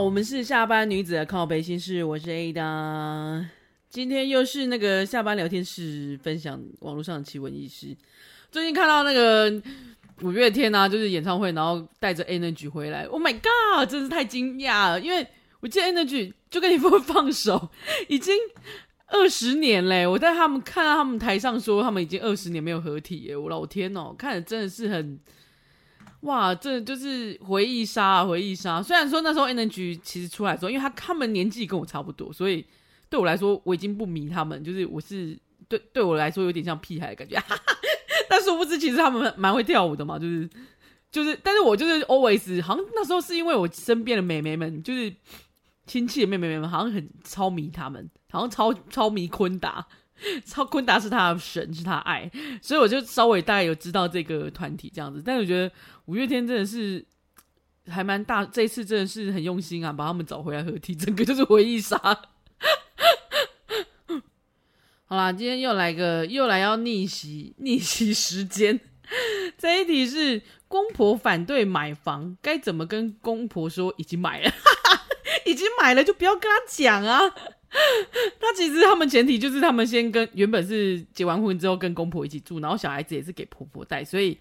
我们是下班女子的靠北心事，我是 Ada。今天又是那个下班聊天室，分享网络上的奇闻异事。最近看到那个五月天啊，就是演唱会，然后带着 Energy 回来，Oh my God，真是太惊讶了！因为我记得 Energy 就跟你说放手，已经二十年嘞。我在他们看到他们台上说，他们已经二十年没有合体耶，我老天哦，看着真的是很。哇，这就是回忆杀啊，回忆杀！虽然说那时候 Energy 其实出来的时候，因为他他们年纪跟我差不多，所以对我来说我已经不迷他们，就是我是对对我来说有点像屁孩的感觉。但殊不知，其实他们蛮会跳舞的嘛，就是就是，但是我就是 always 好像那时候是因为我身边的妹妹们，就是亲戚的妹妹们，好像很超迷他们，好像超超迷坤达。超坤达是他的神，是他爱，所以我就稍微大概有知道这个团体这样子。但是我觉得五月天真的是还蛮大，这一次真的是很用心啊，把他们找回来合体，整个就是回忆杀。好啦，今天又来个又来要逆袭逆袭时间。这一题是公婆反对买房，该怎么跟公婆说已经买了？已经买了就不要跟他讲啊。他其实他们前提就是他们先跟原本是结完婚之后跟公婆一起住，然后小孩子也是给婆婆带，所以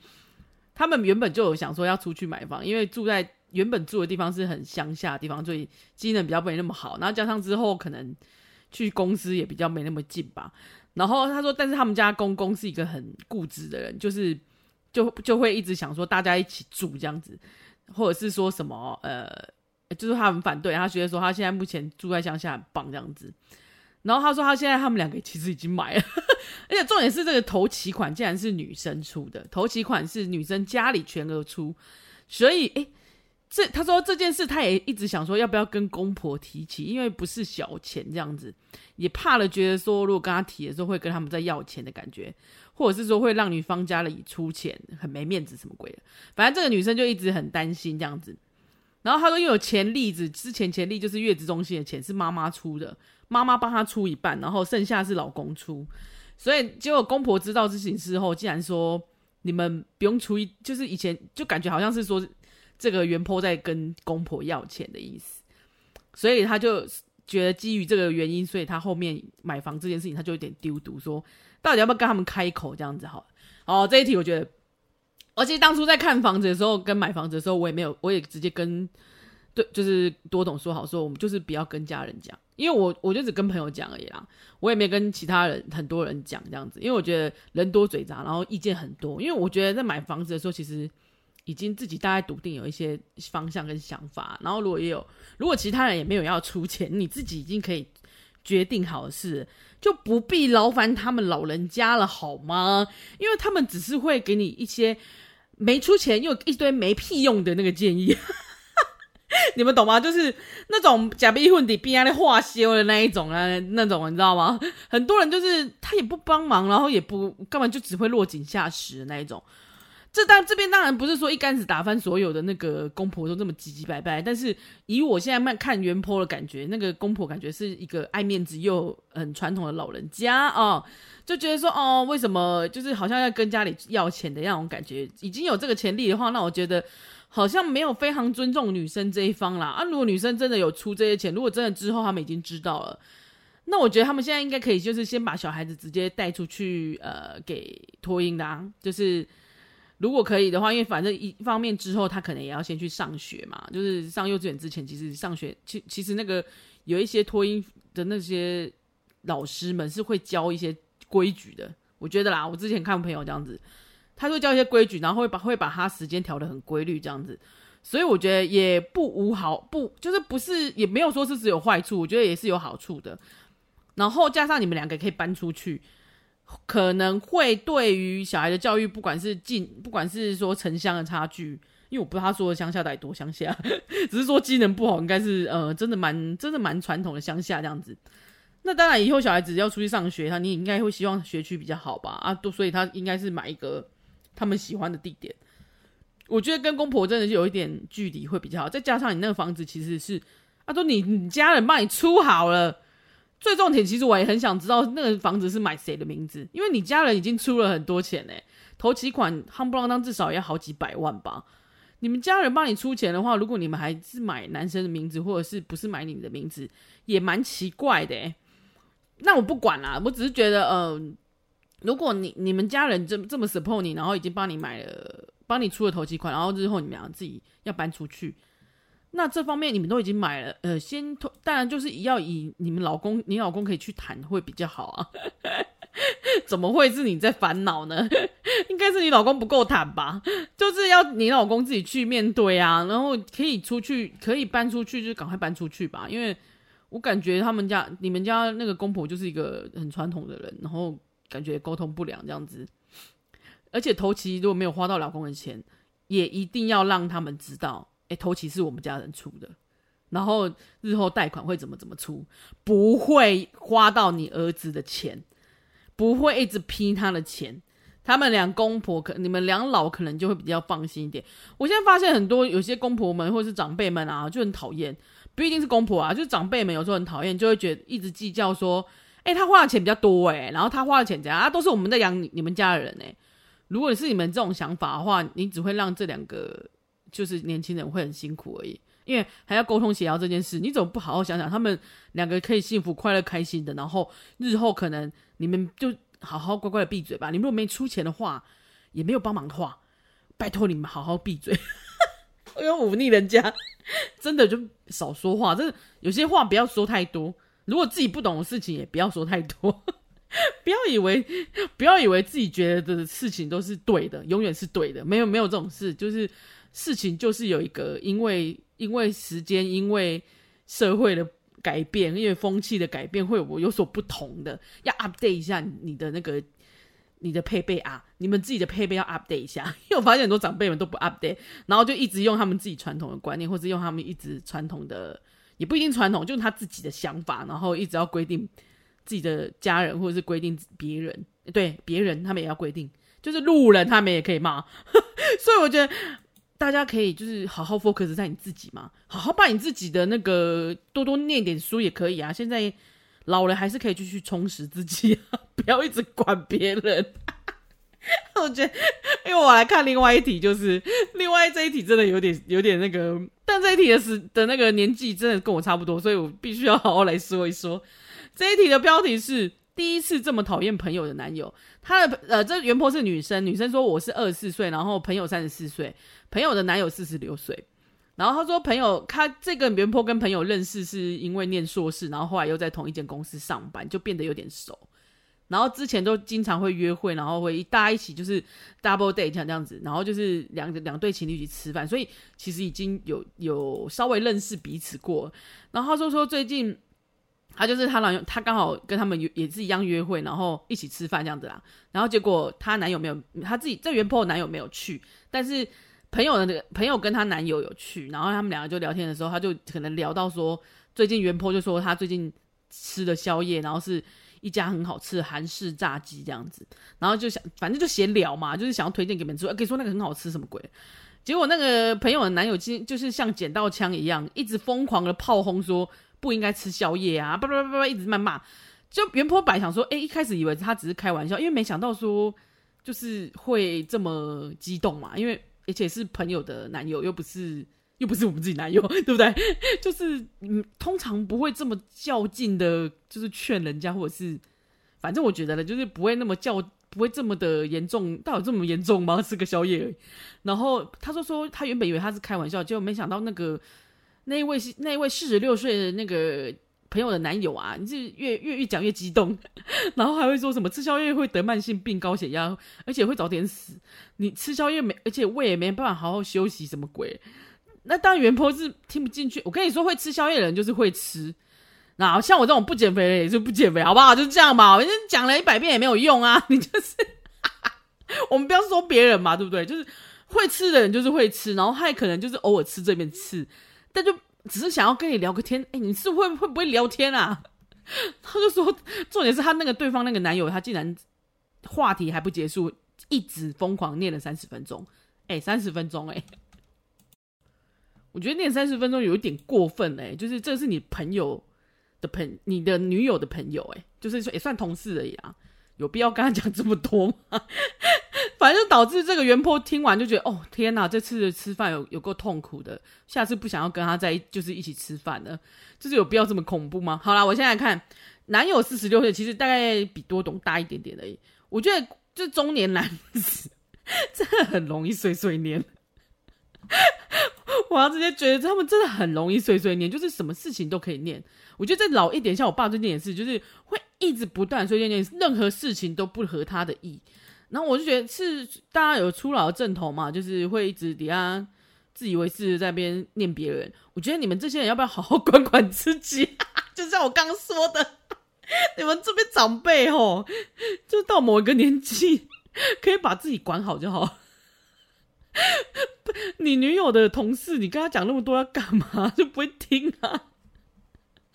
他们原本就有想说要出去买房，因为住在原本住的地方是很乡下的地方，所以机能比较没那么好，然后加上之后可能去公司也比较没那么近吧。然后他说，但是他们家公公是一个很固执的人，就是就就会一直想说大家一起住这样子，或者是说什么呃。就是他很反对，他觉得说他现在目前住在乡下很棒这样子，然后他说他现在他们两个其实已经买了，而且重点是这个头期款竟然是女生出的，头期款是女生家里全额出，所以诶，这他说这件事他也一直想说要不要跟公婆提起，因为不是小钱这样子，也怕了觉得说如果跟他提的时候会跟他们在要钱的感觉，或者是说会让女方家里出钱很没面子什么鬼的，反正这个女生就一直很担心这样子。然后他说，因为有钱例子，之前钱例就是月子中心的钱是妈妈出的，妈妈帮他出一半，然后剩下是老公出，所以结果公婆知道这件事后，竟然说你们不用出一，就是以前就感觉好像是说这个原坡在跟公婆要钱的意思，所以他就觉得基于这个原因，所以他后面买房这件事情他就有点丢毒，说到底要不要跟他们开口这样子好？哦，这一题我觉得。而且当初在看房子的时候，跟买房子的时候，我也没有，我也直接跟对，就是多董说好，说我们就是不要跟家人讲，因为我我就只跟朋友讲而已啦，我也没跟其他人很多人讲这样子，因为我觉得人多嘴杂，然后意见很多，因为我觉得在买房子的时候，其实已经自己大概笃定有一些方向跟想法，然后如果也有，如果其他人也没有要出钱，你自己已经可以决定好的事，就不必劳烦他们老人家了，好吗？因为他们只是会给你一些。没出钱又一堆没屁用的那个建议，你们懂吗？就是那种假逼混底逼压的化修的那一种啊，那种你知道吗？很多人就是他也不帮忙，然后也不干嘛，就只会落井下石的那一种。这当这边当然不是说一竿子打翻所有的那个公婆都这么唧唧拜拜，但是以我现在慢看原坡的感觉，那个公婆感觉是一个爱面子又很传统的老人家。哦就觉得说哦，为什么就是好像要跟家里要钱的那种感觉？已经有这个潜力的话，那我觉得好像没有非常尊重女生这一方啦。啊，如果女生真的有出这些钱，如果真的之后他们已经知道了，那我觉得他们现在应该可以，就是先把小孩子直接带出去，呃，给托婴的啊。就是如果可以的话，因为反正一方面之后他可能也要先去上学嘛，就是上幼稚园之前，其实上学其其实那个有一些托婴的那些老师们是会教一些。规矩的，我觉得啦，我之前看朋友这样子，他会教一些规矩，然后会把会把他时间调得很规律这样子，所以我觉得也不无好，不就是不是也没有说是只有坏处，我觉得也是有好处的。然后加上你们两个可以搬出去，可能会对于小孩的教育，不管是近，不管是说城乡的差距，因为我不知道他说的乡下到底多乡下，只是说机能不好，应该是呃真的蛮真的蛮传统的乡下这样子。那当然，以后小孩子要出去上学，他你应该会希望学区比较好吧？啊，都所以他应该是买一个他们喜欢的地点。我觉得跟公婆真的是有一点距离会比较好，再加上你那个房子其实是啊，都你你家人帮你出好了。最重点，其实我也很想知道那个房子是买谁的名字，因为你家人已经出了很多钱呢，头期款夯不啷当至少要好几百万吧。你们家人帮你出钱的话，如果你们还是买男生的名字，或者是不是买你的名字，也蛮奇怪的。那我不管啦，我只是觉得，呃，如果你你们家人这这么 support 你，然后已经帮你买了，帮你出了头期款，然后日后你们俩自己要搬出去，那这方面你们都已经买了，呃，先当然就是要以你们老公，你老公可以去谈会比较好啊。怎么会是你在烦恼呢？应该是你老公不够坦吧？就是要你老公自己去面对啊，然后可以出去，可以搬出去就赶快搬出去吧。因为我感觉他们家、你们家那个公婆就是一个很传统的人，然后感觉沟通不良这样子。而且头期如果没有花到老公的钱，也一定要让他们知道，哎，头期是我们家人出的，然后日后贷款会怎么怎么出，不会花到你儿子的钱。不会一直批他的钱，他们两公婆可你们两老可能就会比较放心一点。我现在发现很多有些公婆们或是长辈们啊，就很讨厌，不一定是公婆啊，就是长辈们有时候很讨厌，就会觉得一直计较说，哎，他花的钱比较多哎，然后他花的钱怎样啊，都是我们在养你，你们家的人哎。如果是你们这种想法的话，你只会让这两个就是年轻人会很辛苦而已，因为还要沟通协调这件事，你怎么不好好想想，他们两个可以幸福、快乐、开心的，然后日后可能。你们就好好乖乖的闭嘴吧。你如果没出钱的话，也没有帮忙的话，拜托你们好好闭嘴。我有忤逆人家，真的就少说话。真的有些话不要说太多。如果自己不懂的事情，也不要说太多。不要以为不要以为自己觉得的事情都是对的，永远是对的。没有没有这种事，就是事情就是有一个因为因为时间，因为社会的。改变，因为风气的改变会有有所不同的，要 update 一下你的那个你的配备啊，你们自己的配备要 update 一下。因为我发现很多长辈们都不 update，然后就一直用他们自己传统的观念，或者用他们一直传统的，也不一定传统，就是他自己的想法，然后一直要规定自己的家人，或者是规定别人，对别人他们也要规定，就是路人他们也可以骂，所以我觉得。大家可以就是好好 focus 在你自己嘛，好好把你自己的那个多多念点书也可以啊。现在老了还是可以继续充实自己啊，不要一直管别人。我觉得，因为我来看另外一题，就是另外这一题真的有点有点那个，但这一题的是的那个年纪真的跟我差不多，所以我必须要好好来说一说。这一题的标题是。第一次这么讨厌朋友的男友，他的呃，这原坡是女生，女生说我是二十四岁，然后朋友三十四岁，朋友的男友四十六岁，然后他说朋友他这个原 PO 跟朋友认识是因为念硕士，然后后来又在同一间公司上班，就变得有点熟，然后之前都经常会约会，然后会一大家一起就是 double date 这样子，然后就是两两对情侣一起吃饭，所以其实已经有有稍微认识彼此过，然后他说说最近。他就是他男友，他刚好跟他们也是一样约会，然后一起吃饭这样子啦。然后结果他男友没有，他自己这原 PO 男友没有去，但是朋友的那个朋友跟她男友有去。然后他们两个就聊天的时候，他就可能聊到说，最近原坡就说他最近吃的宵夜，然后是一家很好吃的韩式炸鸡这样子。然后就想，反正就闲聊嘛，就是想要推荐给你们吃，可以说那个很好吃什么鬼。结果那个朋友的男友其实就是像捡到枪一样，一直疯狂的炮轰说。不应该吃宵夜啊！叭叭叭叭，一直谩骂。就原 PO 本想说，哎、一开始以为他只是开玩笑，因为没想到说就是会这么激动嘛。因为而且是朋友的男友，又不是又不是我们自己男友，对不对？就是嗯，通常不会这么较劲的，就是劝人家，或者是反正我觉得呢，就是不会那么较，不会这么的严重。到底这么严重吗？吃个宵夜而已。然后他说说，他原本以为他是开玩笑，结果没想到那个。那一位是那一位四十六岁的那个朋友的男友啊，你是越越越讲越激动，然后还会说什么吃宵夜会得慢性病、高血压，而且会早点死。你吃宵夜没，而且胃也没办法好好休息，什么鬼？那当然原 PO 是听不进去。我跟你说，会吃宵夜的人就是会吃。那像我这种不减肥的也是不减肥，好不好？就这样嘛。我讲了一百遍也没有用啊。你就是，我们不要说别人嘛，对不对？就是会吃的人就是会吃，然后他也可能就是偶尔吃这边吃。但就只是想要跟你聊个天，哎、你是会会不会聊天啊？他就说，重点是他那个对方那个男友，他竟然话题还不结束，一直疯狂念了三十分钟，哎、三十分钟，哎，我觉得念三十分钟有一点过分，哎，就是这是你朋友的朋，你的女友的朋友，哎，就是说也算同事而已啊，有必要跟他讲这么多吗？反正就导致这个原坡听完就觉得，哦天哪，这次的吃饭有有够痛苦的，下次不想要跟他在就是一起吃饭了，就是有必要这么恐怖吗？好啦，我现在看男友四十六岁，其实大概比多董大一点点而已。我觉得这中年男子 真的很容易碎碎念。我要直接觉得他们真的很容易碎碎念，就是什么事情都可以念。我觉得再老一点，像我爸最近也是，就是会一直不断碎碎念，任何事情都不合他的意。然后我就觉得是大家有初老的症头嘛，就是会一直底下自以为是在边念别人。我觉得你们这些人要不要好好管管自己？就像我刚刚说的，你们这边长辈吼，就到某一个年纪可以把自己管好就好。你女友的同事，你跟他讲那么多要干嘛？就不会听啊？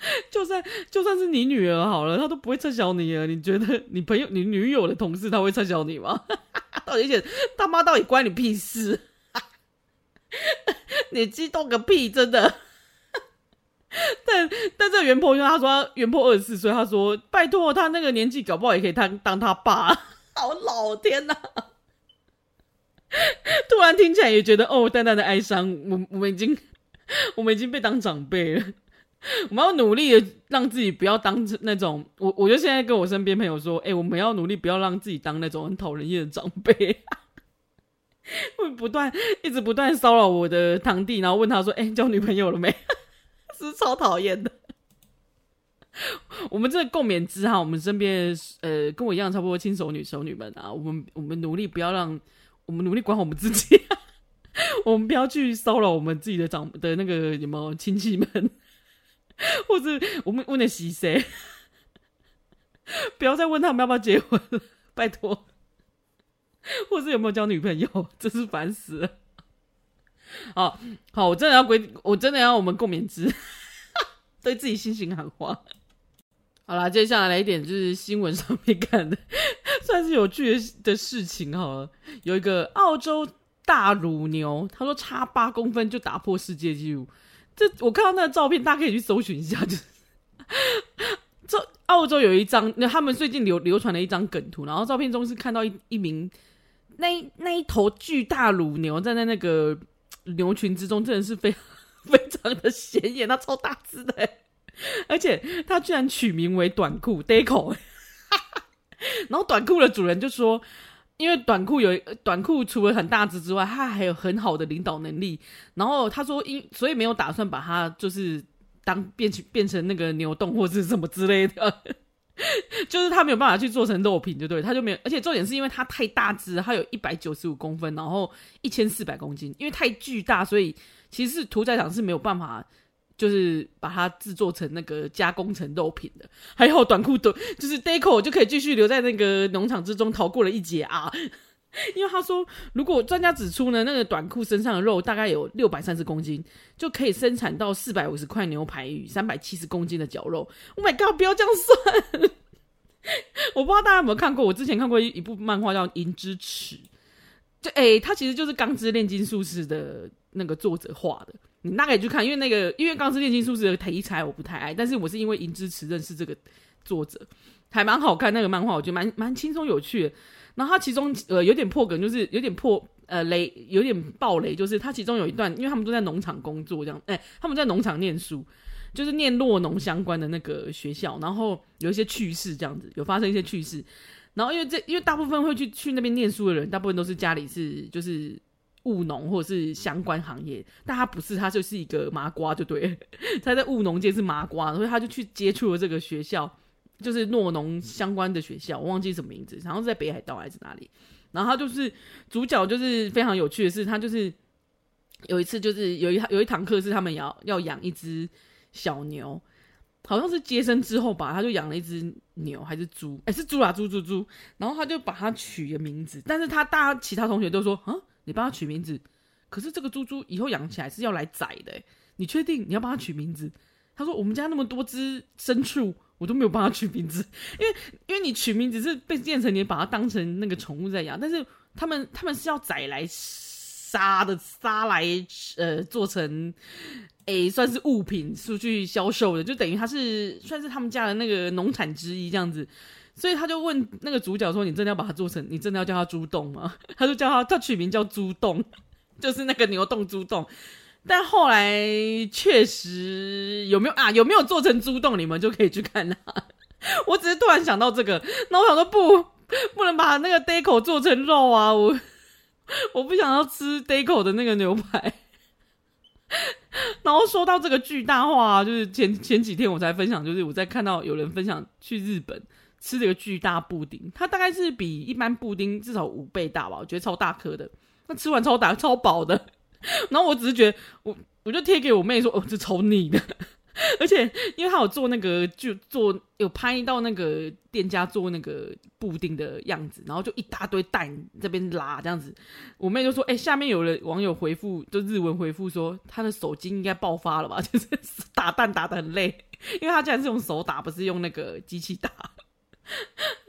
就算就算是你女儿好了，他都不会撤销你啊？你觉得你朋友、你女友的同事他会撤销你吗？而且他妈到底关你屁事？你激动个屁！真的。但但这原 po 因为他说原 po 二十四岁，他说拜托他那个年纪搞不好也可以当当他爸。好老天呐！突然听起来也觉得哦，淡淡的哀伤。我我们已经我们已经被当长辈了，我们要努力的让自己不要当那种。我我就现在跟我身边朋友说，哎、我们要努力不要让自己当那种很讨人厌的长辈。会不断一直不断骚扰我的堂弟，然后问他说，哎、交女朋友了没？是超讨厌的。我们这个共勉之哈，我们身边呃跟我一样差不多亲手女熟女们啊，我们我们努力不要让。我们努力管好我们自己，我们不要去骚扰我们自己的长的那个什么亲戚们，或者我们问的是谁，不要再问他们要不要结婚了，拜托，或者有没有交女朋友，真是烦死了。好好，我真的要归，我真的要我们共勉之，对自己心情喊话。好啦，接下来来一点就是新闻上面看的。算是有趣的的事情好了，有一个澳洲大乳牛，他说差八公分就打破世界纪录。这我看到那个照片，大家可以去搜寻一下。就是 这澳洲有一张，那他们最近流流传了一张梗图，然后照片中是看到一一名那那一头巨大乳牛站在那个牛群之中，真的是非常 非常的显眼，它超大只的，而且它居然取名为短裤 Deco。然后短裤的主人就说：“因为短裤有短裤，除了很大只之外，它还有很好的领导能力。然后他说，因所以没有打算把它就是当变成变成那个牛洞或者是什么之类的，就是他没有办法去做成肉品，就对，他就没有。而且重点是因为它太大只，它有一百九十五公分，然后一千四百公斤，因为太巨大，所以其实屠宰场是没有办法。”就是把它制作成那个加工成肉品的，还好短裤的，就是 Deco 就可以继续留在那个农场之中，逃过了一劫啊！因为他说，如果专家指出呢，那个短裤身上的肉大概有六百三十公斤，就可以生产到四百五十块牛排与三百七十公斤的绞肉。Oh my god！不要这样算。我不知道大家有没有看过，我之前看过一一部漫画叫《银之匙》，就诶，它其实就是《钢之炼金术士》的那个作者画的。你大概去看，因为那个因为《钢之炼金术师》的题材我不太爱，但是我是因为银之持认识这个作者，还蛮好看那个漫画，我觉得蛮蛮轻松有趣的。然后它其中呃有点破梗，就是有点破呃雷，有点爆雷，就是它其中有一段，因为他们都在农场工作这样，哎，他们在农场念书，就是念落农相关的那个学校，然后有一些趣事这样子，有发生一些趣事。然后因为这因为大部分会去去那边念书的人，大部分都是家里是就是。务农或者是相关行业，但他不是，他就是一个麻瓜，就对，他在务农界是麻瓜，所以他就去接触了这个学校，就是诺农相关的学校，我忘记什么名字，然后在北海道还是哪里，然后他就是主角，就是非常有趣的是，他就是有一次就是有一有一堂课是他们要要养一只小牛，好像是接生之后吧，他就养了一只牛还是猪，哎、是猪啊猪猪猪，然后他就把它取个名字，但是他大家其他同学都说啊。你帮他取名字，可是这个猪猪以后养起来是要来宰的，你确定你要帮他取名字？他说：“我们家那么多只牲畜，我都没有帮他取名字，因为因为你取名字是被变成你把它当成那个宠物在养，但是他们他们是要宰来杀的，杀来呃做成诶算是物品出去销售的，就等于它是算是他们家的那个农产之一这样子。”所以他就问那个主角说：“你真的要把它做成？你真的要叫它猪洞吗？” 他就叫它，他取名叫猪洞，就是那个牛洞猪洞。但后来确实有没有啊？有没有做成猪洞？你们就可以去看它。我只是突然想到这个，那我想说不，不能把那个 Deco 做成肉啊！我我不想要吃 Deco 的那个牛排。然后说到这个巨大化，就是前前几天我才分享，就是我在看到有人分享去日本。吃这个巨大布丁，它大概是比一般布丁至少五倍大吧，我觉得超大颗的。那吃完超大超饱的，然后我只是觉得我我就贴给我妹说，哦，这超腻的。而且因为他有做那个，就做有拍到那个店家做那个布丁的样子，然后就一大堆蛋这边拉这样子。我妹就说，哎，下面有人网友回复，就日文回复说，他的手筋应该爆发了吧？就是打蛋打得很累，因为他竟然是用手打，不是用那个机器打。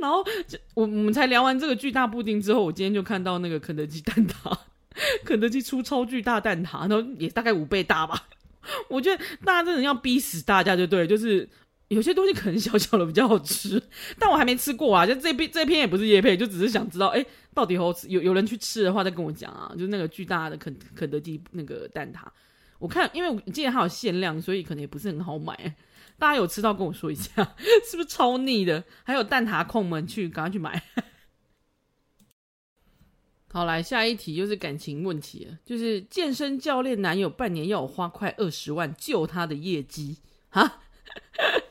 然后我我们才聊完这个巨大布丁之后，我今天就看到那个肯德基蛋挞，肯德基出超巨大蛋挞，然后也大概五倍大吧。我觉得大家真的要逼死大家就对，就是有些东西可能小小的比较好吃，但我还没吃过啊。就这篇这篇也不是叶配，就只是想知道，哎，到底好吃？有有人去吃的话再跟我讲啊。就是那个巨大的肯肯德基那个蛋挞，我看因为我记得它有限量，所以可能也不是很好买。大家有吃到跟我说一下，是不是超腻的？还有蛋挞控们去赶快去买。好，来下一题，又是感情问题，就是健身教练男友半年要我花快二十万救他的业绩啊！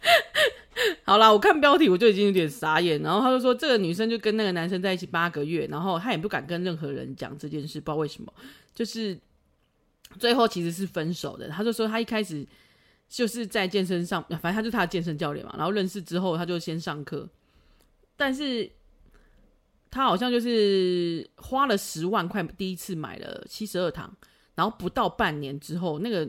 好啦，我看标题我就已经有点傻眼，然后他就说这个女生就跟那个男生在一起八个月，然后他也不敢跟任何人讲这件事，不知道为什么，就是最后其实是分手的。他就说他一开始。就是在健身上，反正他就他的健身教练嘛。然后认识之后，他就先上课，但是他好像就是花了十万块，第一次买了七十二堂，然后不到半年之后，那个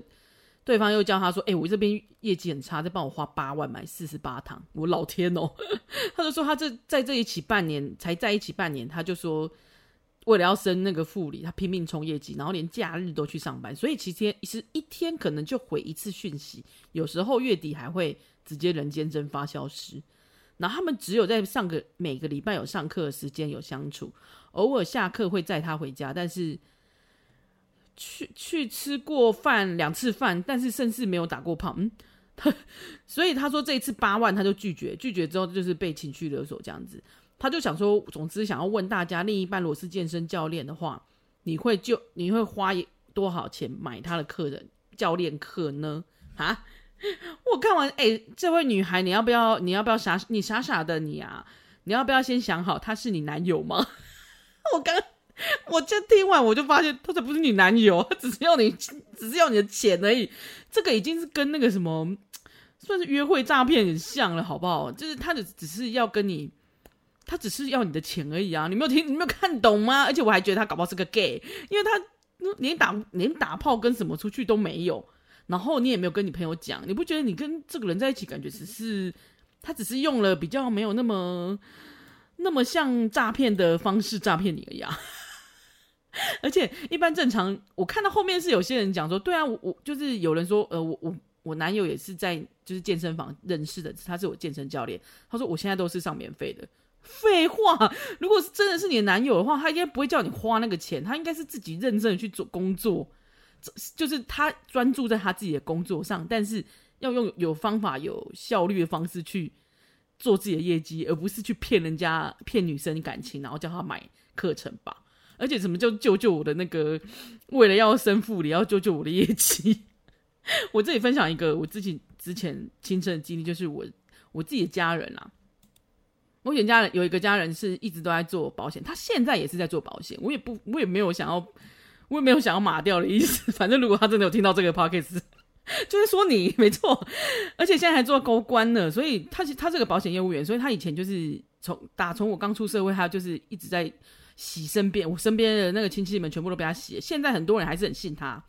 对方又叫他说：“哎、我这边业绩很差，再帮我花八万买四十八堂。”我老天哦！他就说他这在这一起半年才在一起半年，他就说。为了要升那个副理，他拼命冲业绩，然后连假日都去上班，所以其实是一天可能就回一次讯息，有时候月底还会直接人间蒸发消失。然后他们只有在上个每个礼拜有上课的时间有相处，偶尔下课会载他回家，但是去去吃过饭两次饭，但是甚至没有打过炮。嗯，所以他说这一次八万他就拒绝，拒绝之后就是被情绪勒索这样子。他就想说，总之想要问大家，另一半如果是健身教练的话，你会就你会花多少钱买他的客人教练课呢？啊！我看完，哎、这位女孩，你要不要？你要不要傻？你傻傻的你啊！你要不要先想好，他是你男友吗？我刚我就听完，我就发现他才不是你男友，他只是要你，只是要你的钱而已。这个已经是跟那个什么算是约会诈骗很像了，好不好？就是他的只是要跟你。他只是要你的钱而已啊！你没有听，你没有看懂吗？而且我还觉得他搞不好是个 gay，因为他连打连打炮跟什么出去都没有，然后你也没有跟你朋友讲，你不觉得你跟这个人在一起感觉只是他只是用了比较没有那么那么像诈骗的方式诈骗你而已啊？而且一般正常，我看到后面是有些人讲说，对啊，我我就是有人说，呃，我我我男友也是在就是健身房认识的，他是我健身教练，他说我现在都是上免费的。废话，如果是真的是你的男友的话，他应该不会叫你花那个钱，他应该是自己认真的去做工作，就是他专注在他自己的工作上，但是要用有方法、有效率的方式去做自己的业绩，而不是去骗人家、骗女生感情，然后叫他买课程吧。而且什么叫救救我的那个，为了要升副理，要救救我的业绩。我这里分享一个我自己之前亲身的经历，就是我我自己的家人啊。我原家人有一个家人是一直都在做保险，他现在也是在做保险。我也不，我也没有想要，我也没有想要码掉的意思。反正如果他真的有听到这个 podcast，就是说你没错，而且现在还做高官呢。所以他他这个保险业务员，所以他以前就是从打从我刚出社会，他就是一直在洗身边，我身边的那个亲戚们全部都被他洗。现在很多人还是很信他。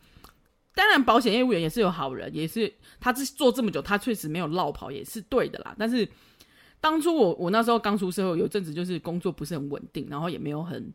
当然，保险业务员也是有好人，也是他这做这么久，他确实没有落跑，也是对的啦。但是。当初我我那时候刚出社会，有阵子就是工作不是很稳定，然后也没有很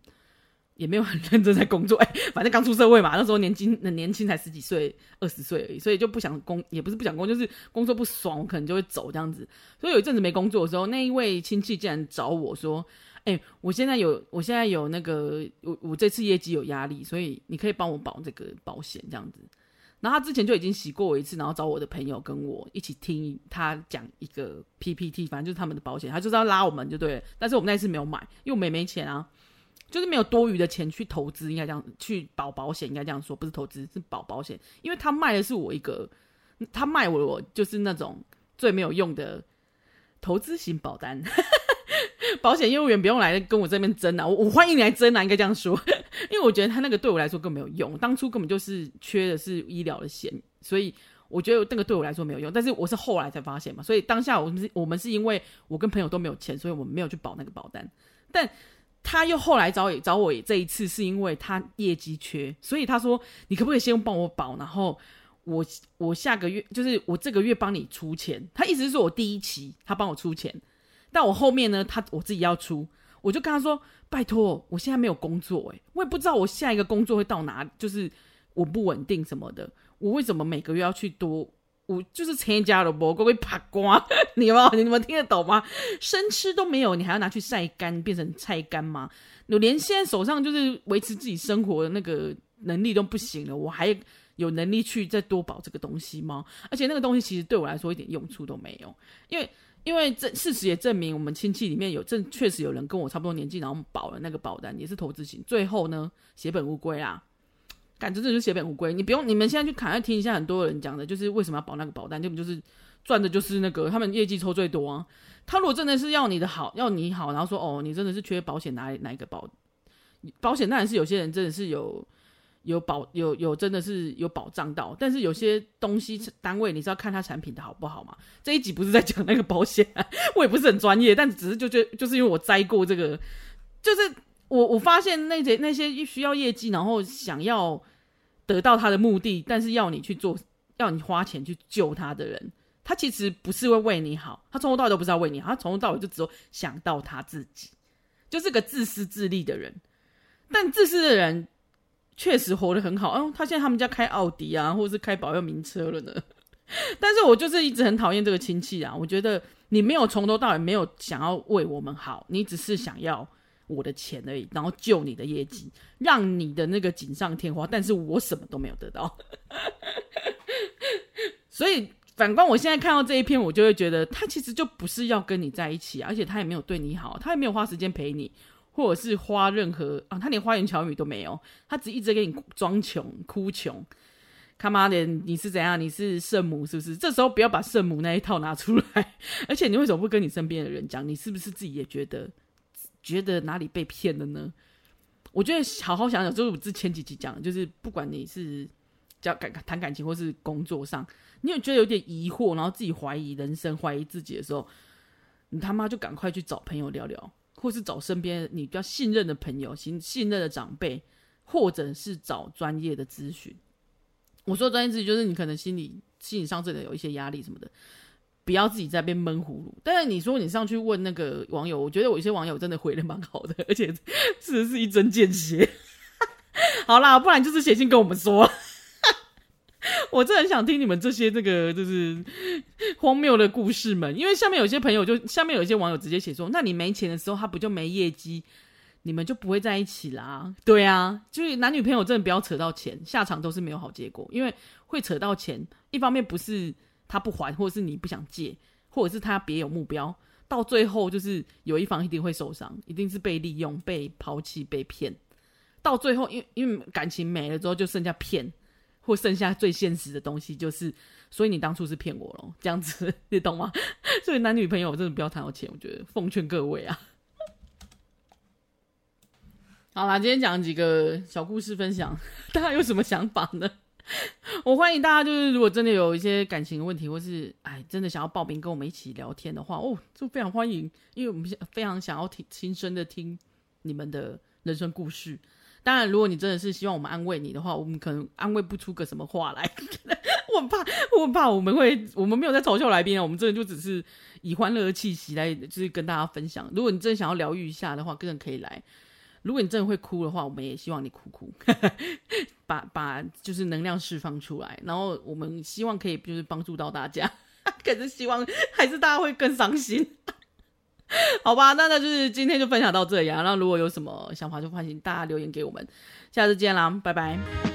也没有很认真在工作，哎、反正刚出社会嘛，那时候年轻，很年轻才十几岁，二十岁而已，所以就不想工，也不是不想工，就是工作不爽，我可能就会走这样子。所以有一阵子没工作的时候，那一位亲戚竟然找我说：“哎、我现在有，我现在有那个，我我这次业绩有压力，所以你可以帮我保这个保险这样子。”然后他之前就已经洗过我一次，然后找我的朋友跟我一起听他讲一个 PPT，反正就是他们的保险，他就是要拉我们就对了。但是我们那次没有买，因为我们也没钱啊。就是没有多余的钱去投资，应该这样去保保险，应该这样说，不是投资，是保保险。因为他卖的是我一个，他卖我我就是那种最没有用的投资型保单，保险业务员不用来跟我这边争啊，我我欢迎你来争啊，应该这样说。因为我觉得他那个对我来说更没有用，当初根本就是缺的是医疗的险，所以我觉得那个对我来说没有用。但是我是后来才发现嘛，所以当下我们是我们是因为我跟朋友都没有钱，所以我们没有去保那个保单，但。他又后来找我找我这一次是因为他业绩缺，所以他说，你可不可以先帮我保，然后我我下个月就是我这个月帮你出钱。他意思是说我第一期他帮我出钱，但我后面呢，他我自己要出，我就跟他说拜托，我现在没有工作，诶，我也不知道我下一个工作会到哪，就是我不稳定什么的，我为什么每个月要去多？我就是参加了不，各位拍瓜，你们？你们听得懂吗？生吃都没有，你还要拿去晒干变成菜干吗？我连现在手上就是维持自己生活的那个能力都不行了，我还有能力去再多保这个东西吗？而且那个东西其实对我来说一点用处都没有，因为因为这事实也证明，我们亲戚里面有正确实有人跟我差不多年纪，然后保了那个保单也是投资型，最后呢血本无归啊。感觉这就是血本无归，你不用，你们现在去看，要听一下很多人讲的，就是为什么要保那个保单，根本就是赚的就是那个他们业绩抽最多啊。他如果真的是要你的好，要你好，然后说哦，你真的是缺保险，哪哪一个保？保险当然是有些人真的是有有保有有真的是有保障到，但是有些东西单位你是要看他产品的好不好嘛。这一集不是在讲那个保险，我也不是很专业，但只是就就就是因为我栽过这个，就是我我发现那些那些需要业绩，然后想要。得到他的目的，但是要你去做，要你花钱去救他的人，他其实不是会为你好，他从头到尾都不是要为你好，他从头到尾就只有想到他自己，就是个自私自利的人。但自私的人确实活得很好，嗯，他现在他们家开奥迪啊，或者是开保有名车了呢。但是我就是一直很讨厌这个亲戚啊，我觉得你没有从头到尾没有想要为我们好，你只是想要。我的钱而已，然后救你的业绩，让你的那个锦上添花，但是我什么都没有得到。所以反观我现在看到这一篇，我就会觉得他其实就不是要跟你在一起啊，而且他也没有对你好，他也没有花时间陪你，或者是花任何啊，他连花言巧语都没有，他只一直给你装穷、哭穷。他妈的，你是怎样？你是圣母是不是？这时候不要把圣母那一套拿出来。而且你为什么不跟你身边的人讲？你是不是自己也觉得？觉得哪里被骗了呢？我觉得好好想想，就是我之前几集讲，就是不管你是讲感谈感情，或是工作上，你有觉得有点疑惑，然后自己怀疑人生、怀疑自己的时候，你他妈就赶快去找朋友聊聊，或是找身边你比较信任的朋友、信信任的长辈，或者是找专业的咨询。我说专业咨询，就是你可能心理心理上真的有一些压力什么的。不要自己在那边闷葫芦。但是你说你上去问那个网友，我觉得有一些网友真的回的蛮好的，而且是是一针见血。好啦，不然就是写信跟我们说。我真的很想听你们这些这个就是荒谬的故事们，因为下面有些朋友就下面有一些网友直接写说，那你没钱的时候，他不就没业绩，你们就不会在一起啦？对啊，就是男女朋友真的不要扯到钱，下场都是没有好结果，因为会扯到钱，一方面不是。他不还，或者是你不想借，或者是他别有目标，到最后就是有一方一定会受伤，一定是被利用、被抛弃、被骗。到最后，因为因为感情没了之后，就剩下骗，或剩下最现实的东西，就是所以你当初是骗我咯，这样子你懂吗？所以男女朋友真的不要谈到钱，我觉得奉劝各位啊。好啦，今天讲几个小故事分享，大家有什么想法呢？我欢迎大家，就是如果真的有一些感情的问题，或是哎真的想要报名跟我们一起聊天的话，哦，就非常欢迎，因为我们非常想要听亲身的听你们的人生故事。当然，如果你真的是希望我们安慰你的话，我们可能安慰不出个什么话来。我很怕，我很怕我们会，我们没有在嘲笑来宾啊，我们真的就只是以欢乐的气息来，就是跟大家分享。如果你真的想要疗愈一下的话，个人可以来。如果你真的会哭的话，我们也希望你哭哭，把把就是能量释放出来，然后我们希望可以就是帮助到大家，可是希望还是大家会更伤心，好吧？那那就是今天就分享到这里啊。那如果有什么想法，就欢迎大家留言给我们，下次见啦，拜拜。